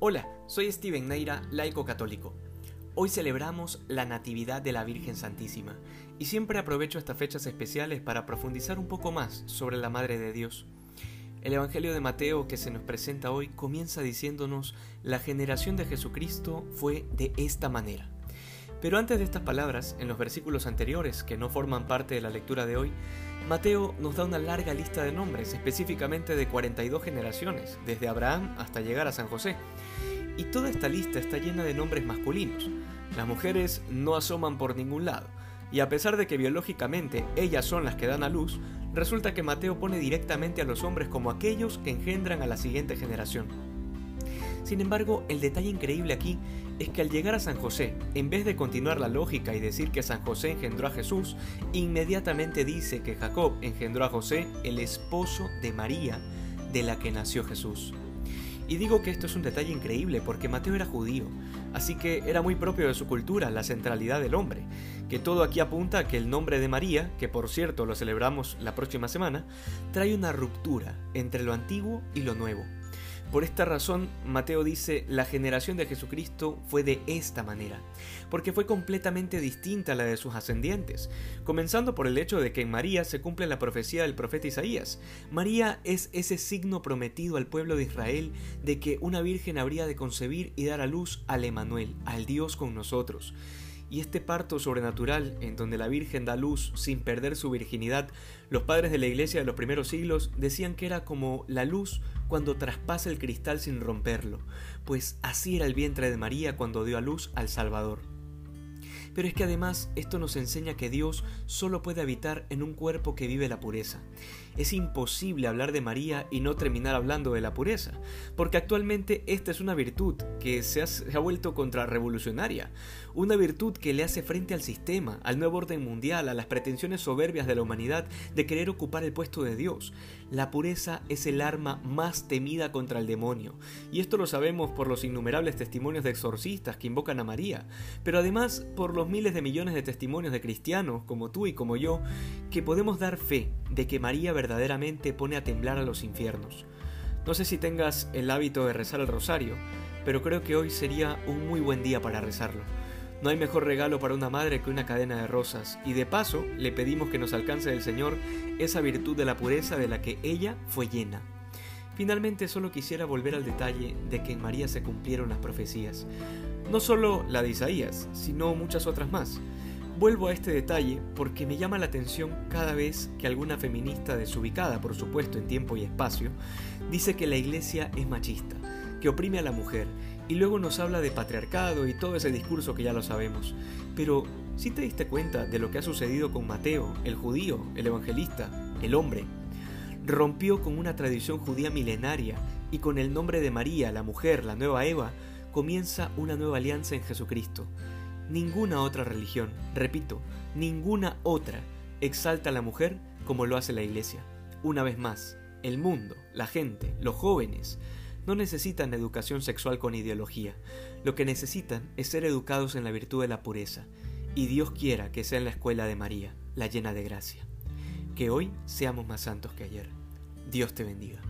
Hola, soy Steven Neira, laico católico. Hoy celebramos la Natividad de la Virgen Santísima y siempre aprovecho estas fechas especiales para profundizar un poco más sobre la Madre de Dios. El Evangelio de Mateo que se nos presenta hoy comienza diciéndonos la generación de Jesucristo fue de esta manera. Pero antes de estas palabras, en los versículos anteriores que no forman parte de la lectura de hoy, Mateo nos da una larga lista de nombres, específicamente de 42 generaciones, desde Abraham hasta llegar a San José. Y toda esta lista está llena de nombres masculinos. Las mujeres no asoman por ningún lado. Y a pesar de que biológicamente ellas son las que dan a luz, resulta que Mateo pone directamente a los hombres como aquellos que engendran a la siguiente generación. Sin embargo, el detalle increíble aquí es que al llegar a San José, en vez de continuar la lógica y decir que San José engendró a Jesús, inmediatamente dice que Jacob engendró a José, el esposo de María, de la que nació Jesús. Y digo que esto es un detalle increíble porque Mateo era judío, así que era muy propio de su cultura la centralidad del hombre, que todo aquí apunta a que el nombre de María, que por cierto lo celebramos la próxima semana, trae una ruptura entre lo antiguo y lo nuevo. Por esta razón, Mateo dice, la generación de Jesucristo fue de esta manera, porque fue completamente distinta a la de sus ascendientes, comenzando por el hecho de que en María se cumple la profecía del profeta Isaías. María es ese signo prometido al pueblo de Israel de que una virgen habría de concebir y dar a luz al Emanuel, al Dios con nosotros. Y este parto sobrenatural, en donde la Virgen da luz sin perder su virginidad, los padres de la iglesia de los primeros siglos decían que era como la luz cuando traspasa el cristal sin romperlo, pues así era el vientre de María cuando dio a luz al Salvador. Pero es que además esto nos enseña que Dios solo puede habitar en un cuerpo que vive la pureza. Es imposible hablar de María y no terminar hablando de la pureza, porque actualmente esta es una virtud que se ha, se ha vuelto contrarrevolucionaria, una virtud que le hace frente al sistema, al nuevo orden mundial, a las pretensiones soberbias de la humanidad de querer ocupar el puesto de Dios. La pureza es el arma más temida contra el demonio, y esto lo sabemos por los innumerables testimonios de exorcistas que invocan a María, pero además por los miles de millones de testimonios de cristianos, como tú y como yo, que podemos dar fe de que María verdaderamente pone a temblar a los infiernos. No sé si tengas el hábito de rezar el rosario, pero creo que hoy sería un muy buen día para rezarlo. No hay mejor regalo para una madre que una cadena de rosas, y de paso le pedimos que nos alcance del Señor esa virtud de la pureza de la que ella fue llena. Finalmente solo quisiera volver al detalle de que en María se cumplieron las profecías. No solo la de Isaías, sino muchas otras más. Vuelvo a este detalle porque me llama la atención cada vez que alguna feminista desubicada, por supuesto, en tiempo y espacio, dice que la iglesia es machista, que oprime a la mujer, y luego nos habla de patriarcado y todo ese discurso que ya lo sabemos. Pero, si te diste cuenta de lo que ha sucedido con Mateo, el judío, el evangelista, el hombre? Rompió con una tradición judía milenaria y con el nombre de María, la mujer, la nueva Eva, comienza una nueva alianza en Jesucristo. Ninguna otra religión, repito, ninguna otra exalta a la mujer como lo hace la Iglesia. Una vez más, el mundo, la gente, los jóvenes, no necesitan educación sexual con ideología. Lo que necesitan es ser educados en la virtud de la pureza. Y Dios quiera que sea en la escuela de María, la llena de gracia. Que hoy seamos más santos que ayer. Dios te bendiga.